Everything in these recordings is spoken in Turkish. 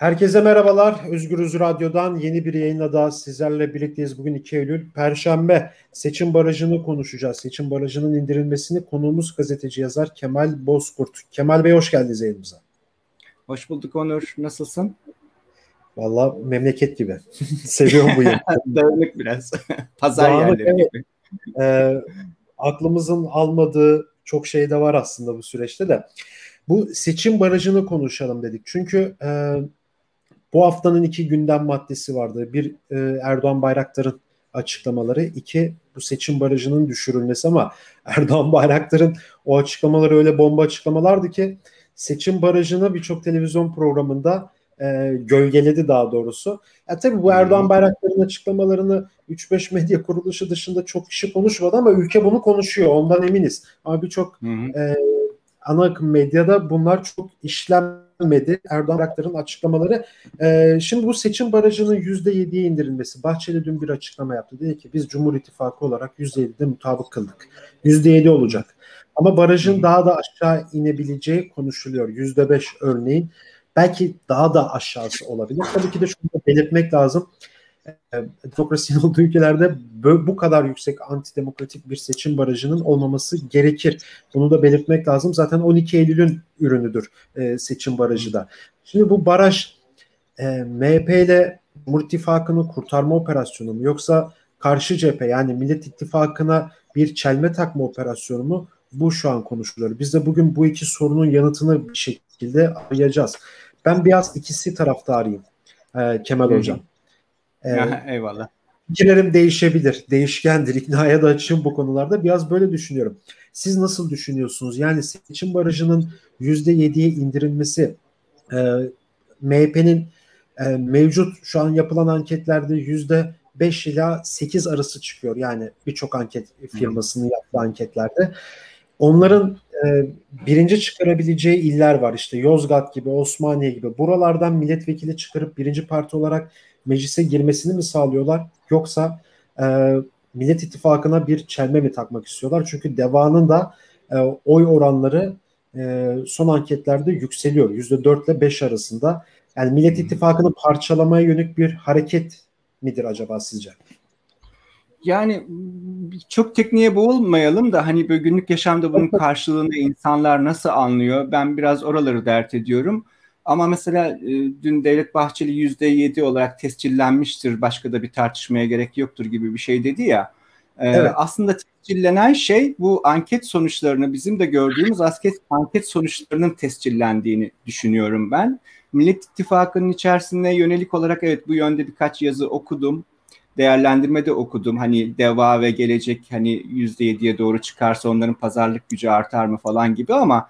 Herkese merhabalar. Özgürüz Radyo'dan yeni bir yayınla daha sizlerle birlikteyiz. Bugün 2 Eylül Perşembe. Seçim barajını konuşacağız. Seçim barajının indirilmesini konuğumuz gazeteci yazar Kemal Bozkurt. Kemal Bey hoş geldiniz yayınımıza. Hoş bulduk Onur. Nasılsın? Valla memleket gibi. Seviyorum bu yayını. Dağınık biraz. Pazar Dağınık, yerleri gibi. Ee, aklımızın almadığı çok şey de var aslında bu süreçte de. Bu seçim barajını konuşalım dedik. Çünkü e, bu haftanın iki gündem maddesi vardı. Bir e, Erdoğan Bayraktar'ın açıklamaları, iki bu seçim barajının düşürülmesi ama Erdoğan Bayraktar'ın o açıklamaları öyle bomba açıklamalardı ki seçim barajını birçok televizyon programında e, gölgeledi daha doğrusu. Ya tabii bu Erdoğan Bayraktar'ın açıklamalarını 3-5 medya kuruluşu dışında çok kişi konuşmadı ama ülke bunu konuşuyor ondan eminiz. Ama birçok e, ana akım medyada bunlar çok işlenmedi. Erdoğan Bayraktar'ın açıklamaları. Ee, şimdi bu seçim barajının %7'ye indirilmesi. Bahçeli dün bir açıklama yaptı. Dedi ki biz Cumhur İttifakı olarak %7'de mutabık kıldık. %7 olacak. Ama barajın daha da aşağı inebileceği konuşuluyor. %5 örneğin. Belki daha da aşağısı olabilir. Tabii ki de şunu da belirtmek lazım. E, demokrasinin olduğu ülkelerde bu kadar yüksek antidemokratik bir seçim barajının olmaması gerekir. Bunu da belirtmek lazım. Zaten 12 Eylül'ün ürünüdür e, seçim barajı da. Şimdi bu baraj e, MHP ile Cumhur İttifakı'nı kurtarma operasyonu mu yoksa karşı cephe yani Millet İttifakı'na bir çelme takma operasyonu mu? Bu şu an konuşuluyor. Biz de bugün bu iki sorunun yanıtını bir şekilde arayacağız. Ben biraz ikisi taraftarıyım e, Kemal Hocam. Ee, Eyvallah. Fikirlerim değişebilir, değişkendir. İknaya da açığım bu konularda. Biraz böyle düşünüyorum. Siz nasıl düşünüyorsunuz? Yani seçim barajının %7'ye indirilmesi e, MHP'nin e, mevcut şu an yapılan anketlerde yüzde 5 ila 8 arası çıkıyor. Yani birçok anket firmasının yaptığı anketlerde. Onların e, birinci çıkarabileceği iller var. İşte Yozgat gibi, Osmaniye gibi. Buralardan milletvekili çıkarıp birinci parti olarak meclise girmesini mi sağlıyorlar yoksa e, Millet İttifakı'na bir çelme mi takmak istiyorlar? Çünkü devanın da e, oy oranları e, son anketlerde yükseliyor. %4 ile 5 arasında. Yani Millet İttifakı'nı parçalamaya yönelik bir hareket midir acaba sizce? Yani çok tekniğe boğulmayalım da hani böyle günlük yaşamda bunun karşılığını insanlar nasıl anlıyor? Ben biraz oraları dert ediyorum. Ama mesela e, dün Devlet Bahçeli yüzde yedi olarak tescillenmiştir. Başka da bir tartışmaya gerek yoktur gibi bir şey dedi ya. E, evet. Aslında tescillenen şey bu anket sonuçlarını bizim de gördüğümüz anket, anket sonuçlarının tescillendiğini düşünüyorum ben. Millet İttifakı'nın içerisinde yönelik olarak evet bu yönde birkaç yazı okudum. Değerlendirme de okudum. Hani deva ve gelecek hani yüzde yediye doğru çıkarsa onların pazarlık gücü artar mı falan gibi ama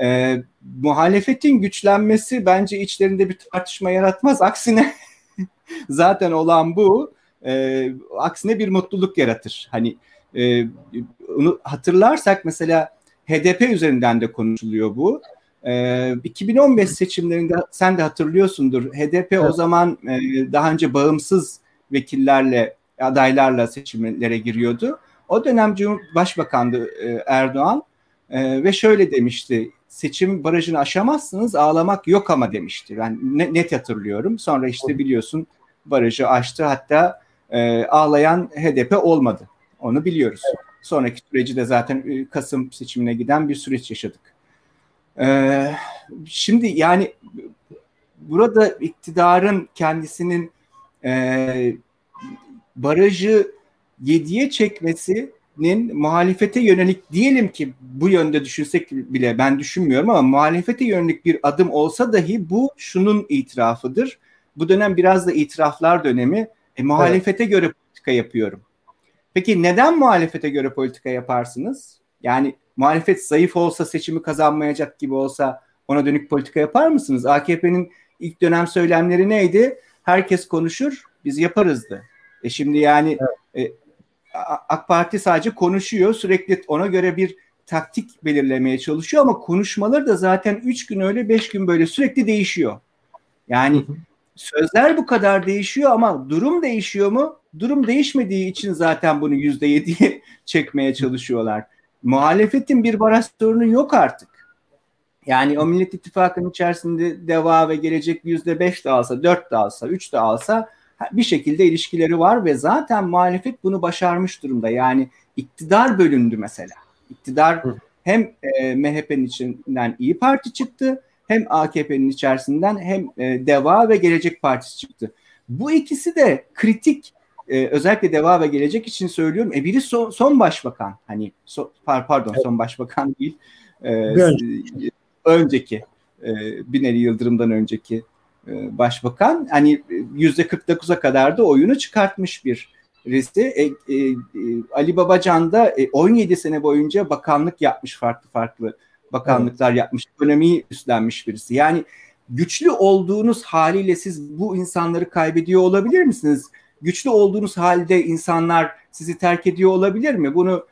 e, muhalefetin güçlenmesi bence içlerinde bir tartışma yaratmaz. Aksine zaten olan bu. E, aksine bir mutluluk yaratır. Hani e, onu hatırlarsak mesela HDP üzerinden de konuşuluyor bu. E, 2015 seçimlerinde sen de hatırlıyorsundur. HDP evet. o zaman e, daha önce bağımsız vekillerle adaylarla seçimlere giriyordu. O dönem Cumhurbaşkanı e, Erdoğan e, ve şöyle demişti seçim barajını aşamazsınız ağlamak yok ama demişti. Ben net hatırlıyorum. Sonra işte biliyorsun barajı aştı hatta e, ağlayan HDP olmadı. Onu biliyoruz. Evet. Sonraki süreci de zaten e, Kasım seçimine giden bir süreç yaşadık. Ee, şimdi yani burada iktidarın kendisinin e, barajı yediye çekmesi nin muhalefete yönelik diyelim ki bu yönde düşünsek bile ben düşünmüyorum ama muhalefete yönelik bir adım olsa dahi bu şunun itirafıdır. Bu dönem biraz da itiraflar dönemi. E, muhalefete evet. göre politika yapıyorum. Peki neden muhalefete göre politika yaparsınız? Yani muhalefet zayıf olsa seçimi kazanmayacak gibi olsa ona dönük politika yapar mısınız? AKP'nin ilk dönem söylemleri neydi? Herkes konuşur, biz yaparızdı. E şimdi yani evet. e, AK Parti sadece konuşuyor. Sürekli ona göre bir taktik belirlemeye çalışıyor ama konuşmaları da zaten 3 gün öyle 5 gün böyle sürekli değişiyor. Yani sözler bu kadar değişiyor ama durum değişiyor mu? Durum değişmediği için zaten bunu %7'ye çekmeye çalışıyorlar. Muhalefetin bir baraj sorunu yok artık. Yani o Millet İttifakı'nın içerisinde deva ve gelecek yüzde beş de alsa, dört de alsa, üç de alsa bir şekilde ilişkileri var ve zaten muhalefet bunu başarmış durumda. Yani iktidar bölündü mesela. İktidar hem e, MHP'nin içinden İyi Parti çıktı hem AKP'nin içerisinden hem e, Deva ve Gelecek Partisi çıktı. Bu ikisi de kritik e, özellikle Deva ve Gelecek için söylüyorum. E biri son, son başbakan hani so, pardon son başbakan değil. E, önceki, önceki e, Binali Yıldırım'dan önceki e, başbakan hani yüzde 49'a kadar da oyunu çıkartmış bir birisi. E, e, Ali Babacan da e, 17 sene boyunca bakanlık yapmış farklı farklı bakanlıklar evet. yapmış, ekonomiyi üstlenmiş birisi. Yani güçlü olduğunuz haliyle siz bu insanları kaybediyor olabilir misiniz? Güçlü olduğunuz halde insanlar sizi terk ediyor olabilir mi? Bunu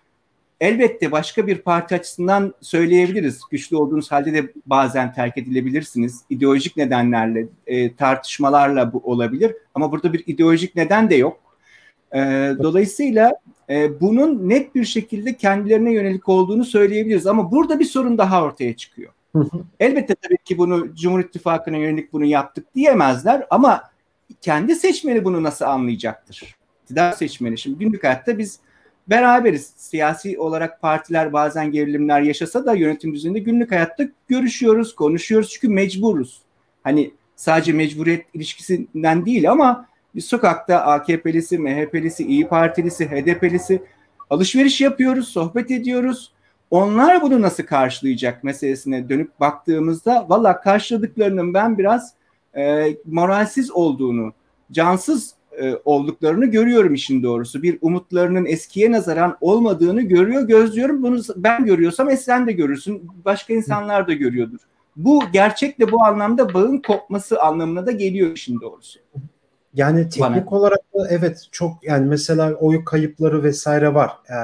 elbette başka bir parti açısından söyleyebiliriz. Güçlü olduğunuz halde de bazen terk edilebilirsiniz. İdeolojik nedenlerle, e, tartışmalarla bu olabilir. Ama burada bir ideolojik neden de yok. E, dolayısıyla e, bunun net bir şekilde kendilerine yönelik olduğunu söyleyebiliriz. Ama burada bir sorun daha ortaya çıkıyor. Elbette tabii ki bunu Cumhur İttifakı'na yönelik bunu yaptık diyemezler ama kendi seçmeni bunu nasıl anlayacaktır? İktidar seçmeni. Şimdi günlük hayatta biz beraberiz. Siyasi olarak partiler bazen gerilimler yaşasa da yönetim düzeninde günlük hayatta görüşüyoruz, konuşuyoruz çünkü mecburuz. Hani sadece mecburiyet ilişkisinden değil ama biz sokakta AKP'lisi, MHP'lisi, İyi Partilisi, HDP'lisi alışveriş yapıyoruz, sohbet ediyoruz. Onlar bunu nasıl karşılayacak meselesine dönüp baktığımızda valla karşıladıklarının ben biraz e, moralsiz olduğunu, cansız e, olduklarını görüyorum işin doğrusu. Bir umutlarının eskiye nazaran olmadığını görüyor, gözlüyorum. Bunu ben görüyorsam sen de görürsün, başka insanlar da görüyordur. Bu gerçekle bu anlamda bağın kopması anlamına da geliyor işin doğrusu. Yani teknik Bana. olarak da evet çok yani mesela oy kayıpları vesaire var. Ee,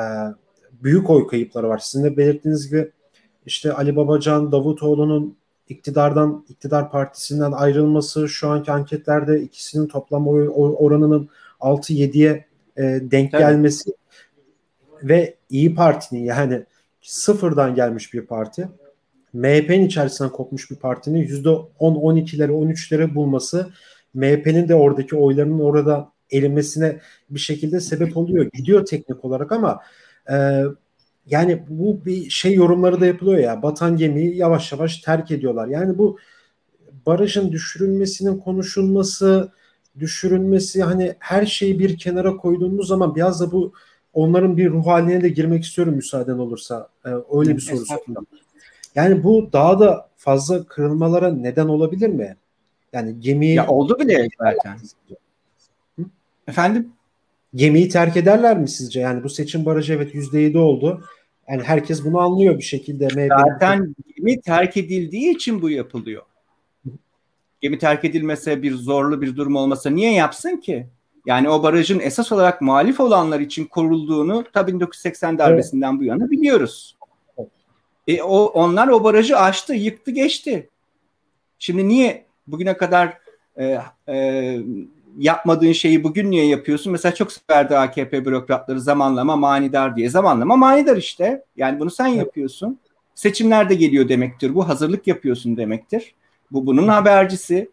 büyük oy kayıpları var. Sizin de belirttiğiniz gibi işte Ali Babacan, Davutoğlu'nun iktidardan iktidar partisinden ayrılması şu anki anketlerde ikisinin toplam oy oranının 6-7'ye e, denk Tabii. gelmesi ve İyi Parti'nin yani sıfırdan gelmiş bir parti MHP'nin içerisinden kopmuş bir partinin %10-12'leri 13'leri bulması MHP'nin de oradaki oylarının orada elimesine bir şekilde sebep oluyor. Gidiyor teknik olarak ama e, yani bu bir şey yorumları da yapılıyor ya batan gemiyi yavaş yavaş terk ediyorlar. Yani bu barajın düşürülmesinin konuşulması, düşürülmesi hani her şeyi bir kenara koyduğumuz zaman biraz da bu onların bir ruh haline de girmek istiyorum müsaaden olursa. Ee, öyle bir soru soracağım. Yani bu daha da fazla kırılmalara neden olabilir mi? Yani gemiyi... Ya oldu bile zaten. Hı? Efendim? Gemiyi terk ederler mi sizce? Yani bu seçim barajı evet %7 oldu. Yani herkes bunu anlıyor bir şekilde. Zaten gemi terk edildiği için bu yapılıyor. Gemi terk edilmese bir zorlu bir durum olmasa niye yapsın ki? Yani o barajın esas olarak muhalif olanlar için kurulduğunu tabii 1980 darbesinden evet. bu yana biliyoruz. E, o, onlar o barajı aştı, yıktı, geçti. Şimdi niye bugüne kadar e, e, yapmadığın şeyi bugün niye yapıyorsun? Mesela çok severdi AKP bürokratları zamanlama manidar diye. Zamanlama manidar işte. Yani bunu sen yapıyorsun. Seçimler de geliyor demektir. Bu hazırlık yapıyorsun demektir. Bu bunun habercisi.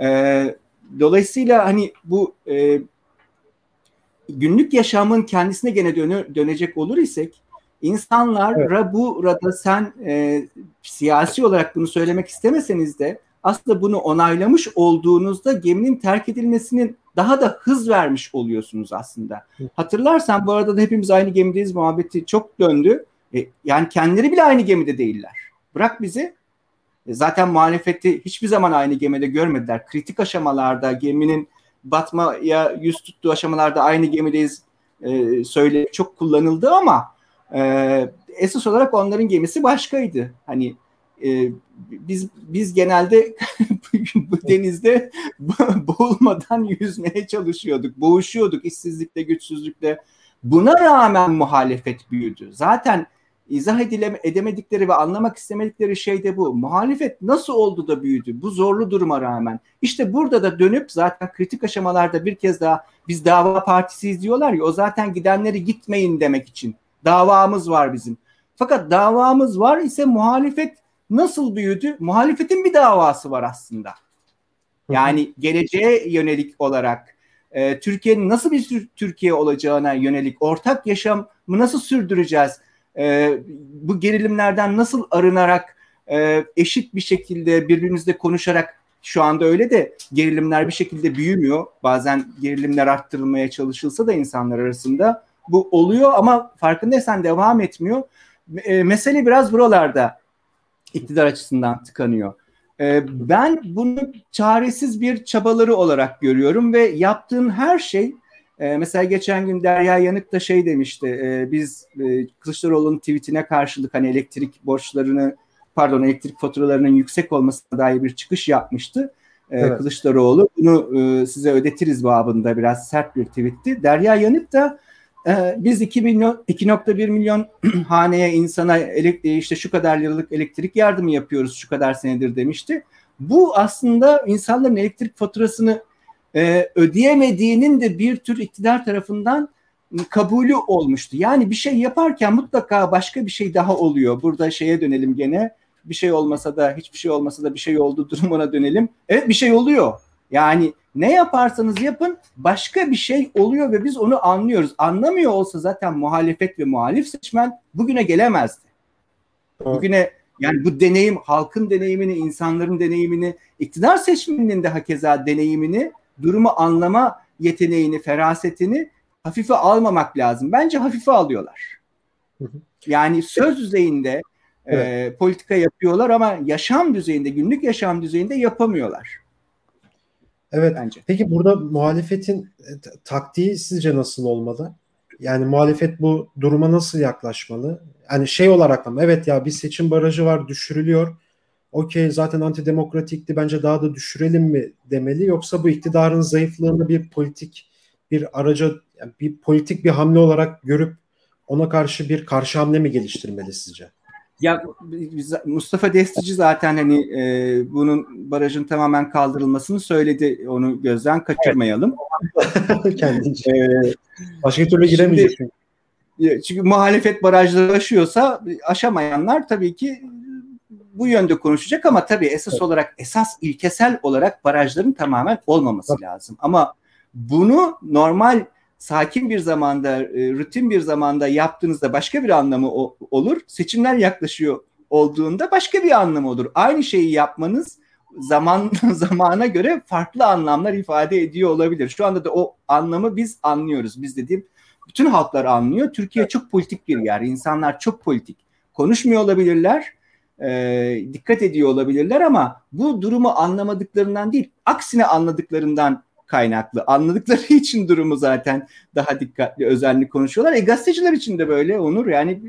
E, dolayısıyla hani bu e, günlük yaşamın kendisine gene dönü, dönecek olur isek insanlara evet. burada sen e, siyasi olarak bunu söylemek istemeseniz de aslında bunu onaylamış olduğunuzda geminin terk edilmesinin daha da hız vermiş oluyorsunuz aslında. Hatırlarsan bu arada da hepimiz aynı gemideyiz muhabbeti çok döndü. E, yani kendileri bile aynı gemide değiller. Bırak bizi. E, zaten muhalefeti hiçbir zaman aynı gemide görmediler. Kritik aşamalarda geminin batmaya yüz tuttuğu aşamalarda aynı gemideyiz e, söyle çok kullanıldı ama e, esas olarak onların gemisi başkaydı. Hani e, biz biz genelde bu denizde boğulmadan yüzmeye çalışıyorduk, boğuşuyorduk işsizlikle, güçsüzlükle. Buna rağmen muhalefet büyüdü. Zaten izah edileme, edemedikleri ve anlamak istemedikleri şey de bu. Muhalefet nasıl oldu da büyüdü bu zorlu duruma rağmen? İşte burada da dönüp zaten kritik aşamalarda bir kez daha biz dava partisiyiz diyorlar ya o zaten gidenleri gitmeyin demek için. Davamız var bizim. Fakat davamız var ise muhalefet nasıl büyüdü? Muhalefetin bir davası var aslında. Yani geleceğe yönelik olarak e, Türkiye'nin nasıl bir Türkiye olacağına yönelik ortak yaşamı nasıl sürdüreceğiz? E, bu gerilimlerden nasıl arınarak e, eşit bir şekilde birbirimizle konuşarak şu anda öyle de gerilimler bir şekilde büyümüyor. Bazen gerilimler arttırılmaya çalışılsa da insanlar arasında bu oluyor ama farkındaysan devam etmiyor. E, mesele biraz buralarda iktidar açısından tıkanıyor. E, ben bunu çaresiz bir çabaları olarak görüyorum ve yaptığın her şey e, mesela geçen gün Derya Yanık da şey demişti. E, biz e, Kılıçdaroğlu'nun tweetine karşılık hani elektrik borçlarını pardon elektrik faturalarının yüksek olmasına dair bir çıkış yapmıştı. Evet. Kılıçdaroğlu bunu size ödetiriz babında biraz sert bir tweetti. Derya Yanık da e, biz 2 milyon 2.1 milyon haneye insana elektrik işte şu kadar liralık elektrik yardımı yapıyoruz şu kadar senedir demişti. Bu aslında insanların elektrik faturasını e, ödeyemediğinin de bir tür iktidar tarafından kabulü olmuştu. Yani bir şey yaparken mutlaka başka bir şey daha oluyor. Burada şeye dönelim gene. Bir şey olmasa da hiçbir şey olmasa da bir şey oldu durumuna dönelim. Evet bir şey oluyor. Yani ne yaparsanız yapın başka bir şey oluyor ve biz onu anlıyoruz. Anlamıyor olsa zaten muhalefet ve muhalif seçmen bugüne gelemezdi. Bugüne yani bu deneyim halkın deneyimini, insanların deneyimini, iktidar seçmeninin de hakeza deneyimini, durumu anlama yeteneğini, ferasetini hafife almamak lazım. Bence hafife alıyorlar. Yani söz düzeyinde evet. e, politika yapıyorlar ama yaşam düzeyinde, günlük yaşam düzeyinde yapamıyorlar. Evet. Bence. Peki burada muhalefetin e, taktiği sizce nasıl olmalı? Yani muhalefet bu duruma nasıl yaklaşmalı? Yani şey olarak mı? Evet ya bir seçim barajı var düşürülüyor. Okey zaten antidemokratikti bence daha da düşürelim mi demeli yoksa bu iktidarın zayıflığını bir politik bir araca yani bir politik bir hamle olarak görüp ona karşı bir karşı hamle mi geliştirmeli sizce? Ya Mustafa Destici zaten hani e, bunun barajın tamamen kaldırılmasını söyledi. Onu gözden kaçırmayalım. Kendince. ee, Başka türlü giremeyecek çünkü. Çünkü muhalefet barajları aşıyorsa aşamayanlar tabii ki bu yönde konuşacak ama tabii esas evet. olarak esas ilkesel olarak barajların tamamen olmaması evet. lazım. Ama bunu normal sakin bir zamanda, e, rutin bir zamanda yaptığınızda başka bir anlamı olur. Seçimler yaklaşıyor olduğunda başka bir anlamı olur. Aynı şeyi yapmanız zaman zamana göre farklı anlamlar ifade ediyor olabilir. Şu anda da o anlamı biz anlıyoruz. Biz dediğim bütün halklar anlıyor. Türkiye çok politik bir yer. İnsanlar çok politik. Konuşmuyor olabilirler. E, dikkat ediyor olabilirler ama bu durumu anlamadıklarından değil, aksine anladıklarından kaynaklı. Anladıkları için durumu zaten daha dikkatli, özenli konuşuyorlar. E gazeteciler için de böyle Onur. Yani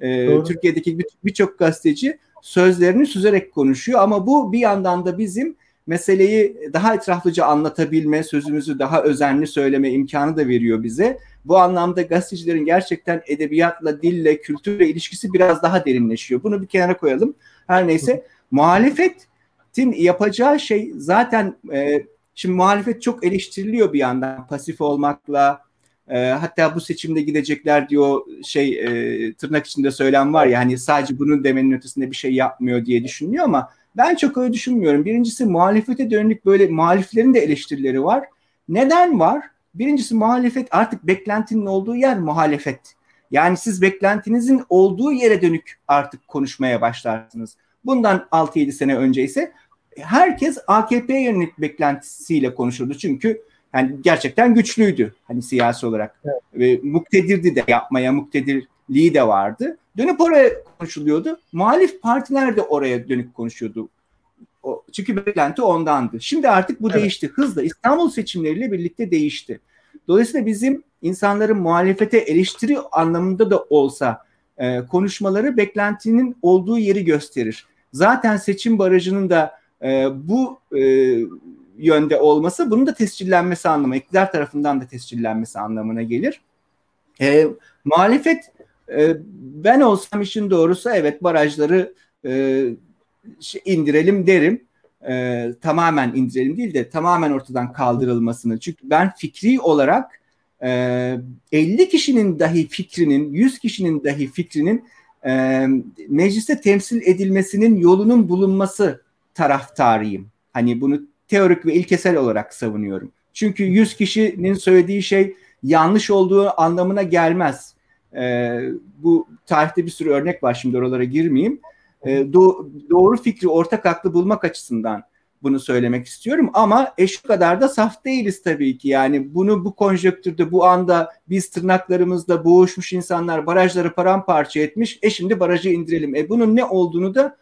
e, Türkiye'deki birçok gazeteci sözlerini süzerek konuşuyor ama bu bir yandan da bizim meseleyi daha etraflıca anlatabilme, sözümüzü daha özenli söyleme imkanı da veriyor bize. Bu anlamda gazetecilerin gerçekten edebiyatla, dille, kültürle ilişkisi biraz daha derinleşiyor. Bunu bir kenara koyalım. Her neyse muhalefetin yapacağı şey zaten e, Şimdi muhalefet çok eleştiriliyor bir yandan pasif olmakla. E, hatta bu seçimde gidecekler diyor şey e, tırnak içinde söylem var ya hani sadece bunun demenin ötesinde bir şey yapmıyor diye düşünüyor ama ben çok öyle düşünmüyorum. Birincisi muhalefete dönük böyle muhaliflerin de eleştirileri var. Neden var? Birincisi muhalefet artık beklentinin olduğu yer muhalefet. Yani siz beklentinizin olduğu yere dönük artık konuşmaya başlarsınız. Bundan 6-7 sene önce ise herkes AKP'ye yönelik beklentisiyle konuşurdu. Çünkü yani gerçekten güçlüydü hani siyasi olarak. Evet. Ve muktedirdi de yapmaya muktedirliği de vardı. Dönüp oraya konuşuluyordu. Muhalif partiler de oraya dönük konuşuyordu. O, çünkü beklenti ondandı. Şimdi artık bu evet. değişti. Hızla İstanbul seçimleriyle birlikte değişti. Dolayısıyla bizim insanların muhalefete eleştiri anlamında da olsa e, konuşmaları beklentinin olduğu yeri gösterir. Zaten seçim barajının da e, bu e, yönde olması bunun da tescillenmesi anlamına, iktidar tarafından da tescillenmesi anlamına gelir. E, muhalefet e, ben olsam işin doğrusu evet barajları e, indirelim derim. E, tamamen indirelim değil de tamamen ortadan kaldırılmasını. Çünkü ben fikri olarak e, 50 kişinin dahi fikrinin, 100 kişinin dahi fikrinin e, mecliste temsil edilmesinin yolunun bulunması taraftarıyım. Hani bunu teorik ve ilkesel olarak savunuyorum. Çünkü 100 kişinin söylediği şey yanlış olduğu anlamına gelmez. E, bu tarihte bir sürü örnek var şimdi oralara girmeyeyim. E, do- doğru fikri ortak aklı bulmak açısından bunu söylemek istiyorum ama eş kadar da saf değiliz tabii ki. Yani bunu bu konjöktürde bu anda biz tırnaklarımızla boğuşmuş insanlar barajları paramparça etmiş. E şimdi barajı indirelim. E bunun ne olduğunu da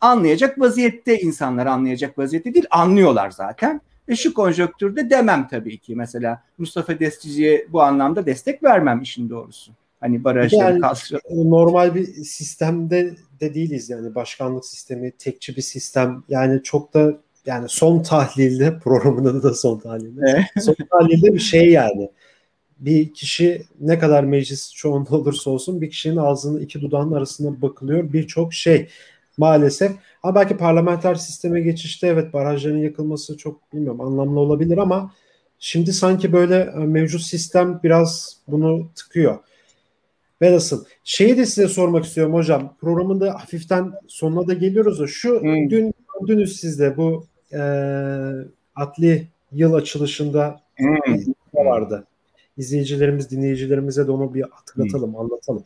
anlayacak vaziyette insanlar anlayacak vaziyette değil anlıyorlar zaten. Ve şu konjöktürde demem tabii ki. Mesela Mustafa Destici'ye bu anlamda destek vermem işin doğrusu. Hani barajları yani, kaldıralım. Normal bir sistemde de değiliz yani başkanlık sistemi tekçi bir sistem. Yani çok da yani son tahlilde programında da son tahlilde. Son tahlilde bir şey yani. Bir kişi ne kadar meclis çoğunda olursa olsun bir kişinin ağzının iki dudağının arasında bakılıyor birçok şey maalesef. Ama belki parlamenter sisteme geçişte evet barajların yakılması çok bilmiyorum anlamlı olabilir ama şimdi sanki böyle e, mevcut sistem biraz bunu tıkıyor. Ve nasıl? Şeyi de size sormak istiyorum hocam. Programında hafiften sonuna da geliyoruz da şu hmm. dün dünüz sizde bu e, adli yıl açılışında hmm. vardı. İzleyicilerimiz, dinleyicilerimize de onu bir hatırlatalım, hmm. anlatalım.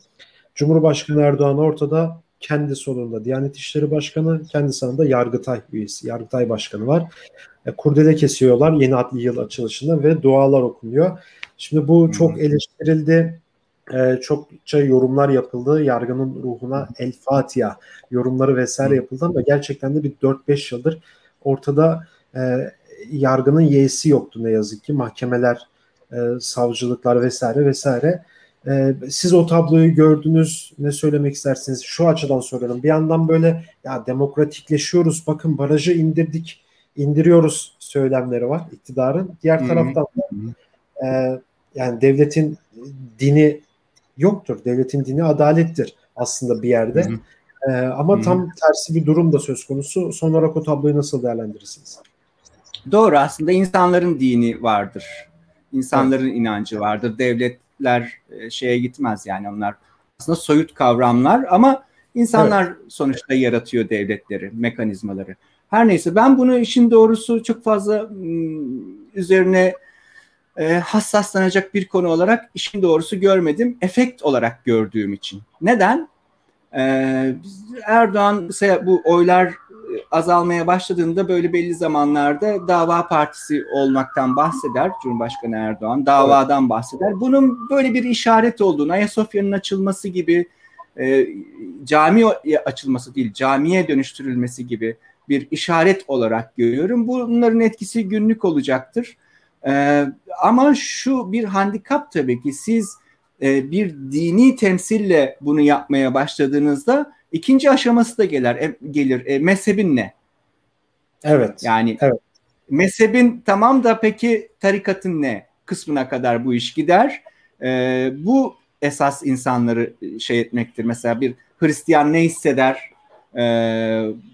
Cumhurbaşkanı Erdoğan ortada kendi sonunda Diyanet İşleri Başkanı, kendi sağında Yargıtay üyesi, Yargıtay Başkanı var. E, kurdele kesiyorlar yeni adli yıl açılışında ve dualar okunuyor. Şimdi bu çok eleştirildi. E, çokça yorumlar yapıldı. Yargının ruhuna El Fatiha yorumları vesaire yapıldı ama gerçekten de bir 4-5 yıldır ortada e, yargının yeğsi yoktu ne yazık ki. Mahkemeler, e, savcılıklar vesaire vesaire ee, siz o tabloyu gördünüz. Ne söylemek istersiniz? Şu açıdan soruyorum. Bir yandan böyle ya demokratikleşiyoruz. Bakın barajı indirdik, indiriyoruz söylemleri var iktidarın. Diğer Hı-hı. taraftan da e, yani devletin dini yoktur. Devletin dini adalettir aslında bir yerde. E, ama Hı-hı. tam tersi bir durum da söz konusu. Son olarak o tabloyu nasıl değerlendirirsiniz? Doğru aslında insanların dini vardır. İnsanların evet. inancı vardır. Devlet ler e, şeye gitmez yani onlar aslında soyut kavramlar ama insanlar evet. sonuçta yaratıyor devletleri, mekanizmaları. Her neyse ben bunu işin doğrusu çok fazla üzerine e, hassaslanacak bir konu olarak işin doğrusu görmedim. Efekt olarak gördüğüm için. Neden? Ee, Erdoğan bu oylar azalmaya başladığında böyle belli zamanlarda dava partisi olmaktan bahseder Cumhurbaşkanı Erdoğan. Davadan bahseder. Bunun böyle bir işaret olduğunu, Ayasofya'nın açılması gibi e, cami açılması değil, camiye dönüştürülmesi gibi bir işaret olarak görüyorum. Bunların etkisi günlük olacaktır. E, ama şu bir handikap tabii ki siz e, bir dini temsille bunu yapmaya başladığınızda İkinci aşaması da gelir. E, gelir. E, mezhebin ne? Evet. Yani evet. mezhebin tamam da peki tarikatın ne kısmına kadar bu iş gider. E, bu esas insanları şey etmektir. Mesela bir Hristiyan ne hisseder e,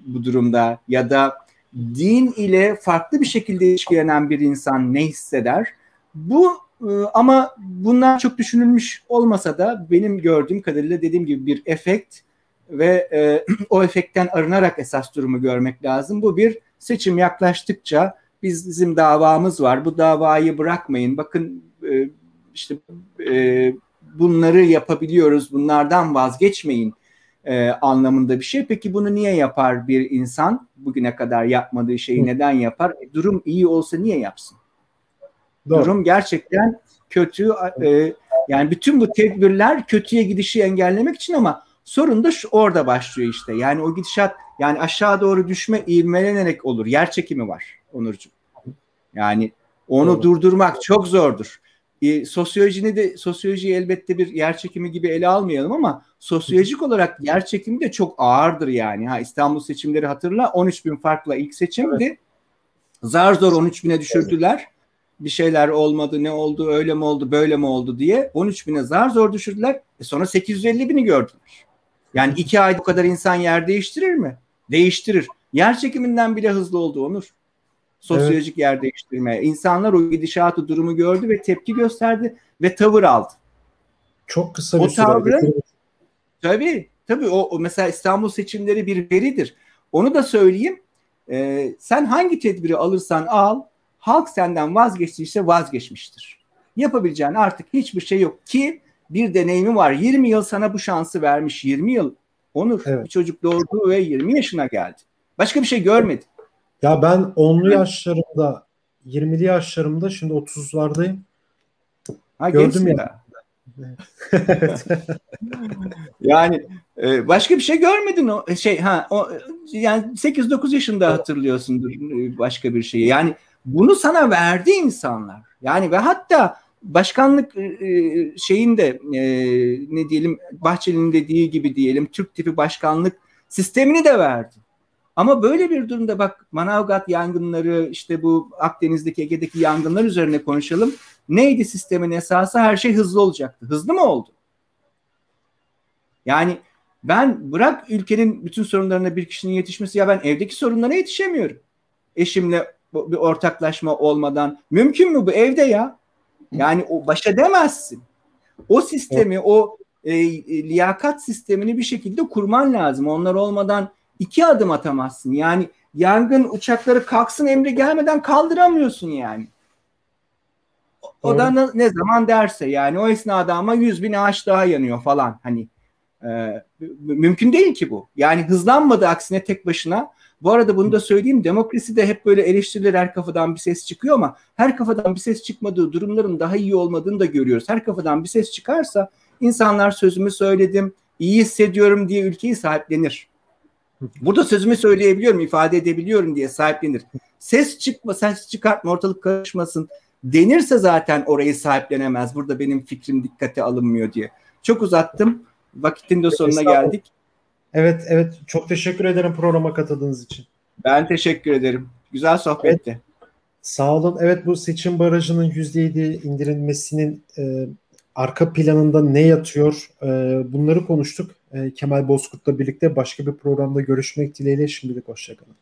bu durumda ya da din ile farklı bir şekilde ilişkilenen bir insan ne hisseder? Bu e, ama bunlar çok düşünülmüş olmasa da benim gördüğüm kadarıyla dediğim gibi bir efekt ve e, o efektten arınarak esas durumu görmek lazım. Bu bir seçim yaklaştıkça biz, bizim davamız var. Bu davayı bırakmayın. Bakın e, işte e, bunları yapabiliyoruz. Bunlardan vazgeçmeyin e, anlamında bir şey. Peki bunu niye yapar bir insan? Bugüne kadar yapmadığı şeyi neden yapar? E, durum iyi olsa niye yapsın? Doğru. Durum gerçekten kötü. E, yani bütün bu tedbirler kötüye gidişi engellemek için ama Sorun da şu, orada başlıyor işte. Yani o gidişat yani aşağı doğru düşme ivmelenerek olur. Yer çekimi var Onurcuğum. Yani onu Doğru. durdurmak çok zordur. E, sosyolojini de sosyolojiyi elbette bir yer çekimi gibi ele almayalım ama sosyolojik olarak yer çekimi de çok ağırdır yani. Ha İstanbul seçimleri hatırla 13 bin farkla ilk seçimdi. Evet. Zar zor 13 bine düşürdüler. Evet. Bir şeyler olmadı ne oldu öyle mi oldu böyle mi oldu diye 13 bine zar zor düşürdüler. E sonra 850 bini gördüler. Yani iki ay bu kadar insan yer değiştirir mi? Değiştirir. Yer çekiminden bile hızlı oldu Onur. Sosyolojik evet. yer değiştirme. İnsanlar o gidişatı durumu gördü ve tepki gösterdi ve tavır aldı. Çok kısa bir o tavrı, Tabii tabii o, o mesela İstanbul seçimleri bir veridir. Onu da söyleyeyim. E, sen hangi tedbiri alırsan al, halk senden vazgeçtiyse vazgeçmiştir. Yapabileceğin artık hiçbir şey yok ki bir deneyimi var. 20 yıl sana bu şansı vermiş. 20 yıl Onur evet. bir çocuk doğurdu ve 20 yaşına geldi. Başka bir şey görmedi. Ya ben 10'lu yaşlarımda 20'li yaşlarımda şimdi 30'lardayım. Ha, Gördüm ya. yani e, başka bir şey görmedin o e, şey ha o yani 8-9 yaşında hatırlıyorsundur e, başka bir şeyi. Yani bunu sana verdi insanlar. Yani ve hatta başkanlık şeyinde ne diyelim Bahçeli'nin dediği gibi diyelim Türk tipi başkanlık sistemini de verdi. Ama böyle bir durumda bak Manavgat yangınları işte bu Akdeniz'deki Ege'deki yangınlar üzerine konuşalım. Neydi sistemin esası? Her şey hızlı olacaktı. Hızlı mı oldu? Yani ben bırak ülkenin bütün sorunlarına bir kişinin yetişmesi ya ben evdeki sorunlara yetişemiyorum. Eşimle bir ortaklaşma olmadan. Mümkün mü bu evde ya? Yani o baş edemezsin. O sistemi, o e, e, liyakat sistemini bir şekilde kurman lazım. Onlar olmadan iki adım atamazsın. Yani yangın uçakları kalksın emri gelmeden kaldıramıyorsun yani. O Doğru. da ne, zaman derse yani o esnada ama 100 bin ağaç daha yanıyor falan hani e, mümkün değil ki bu. Yani hızlanmadı aksine tek başına. Bu arada bunu da söyleyeyim demokrasi de hep böyle eleştiriler her kafadan bir ses çıkıyor ama her kafadan bir ses çıkmadığı durumların daha iyi olmadığını da görüyoruz. Her kafadan bir ses çıkarsa insanlar sözümü söyledim, iyi hissediyorum diye ülkeyi sahiplenir. Burada sözümü söyleyebiliyorum, ifade edebiliyorum diye sahiplenir. Ses çıkma, ses çıkartma, ortalık karışmasın denirse zaten orayı sahiplenemez. Burada benim fikrim dikkate alınmıyor diye. Çok uzattım. Vakitin de sonuna geldik. Evet, evet. Çok teşekkür ederim programa katıldığınız için. Ben teşekkür ederim. Güzel sohbetti. Evet. Sağ olun. Evet bu seçim barajının %7 indirilmesinin e, arka planında ne yatıyor e, bunları konuştuk. E, Kemal Bozkurt'la birlikte başka bir programda görüşmek dileğiyle şimdilik hoşçakalın.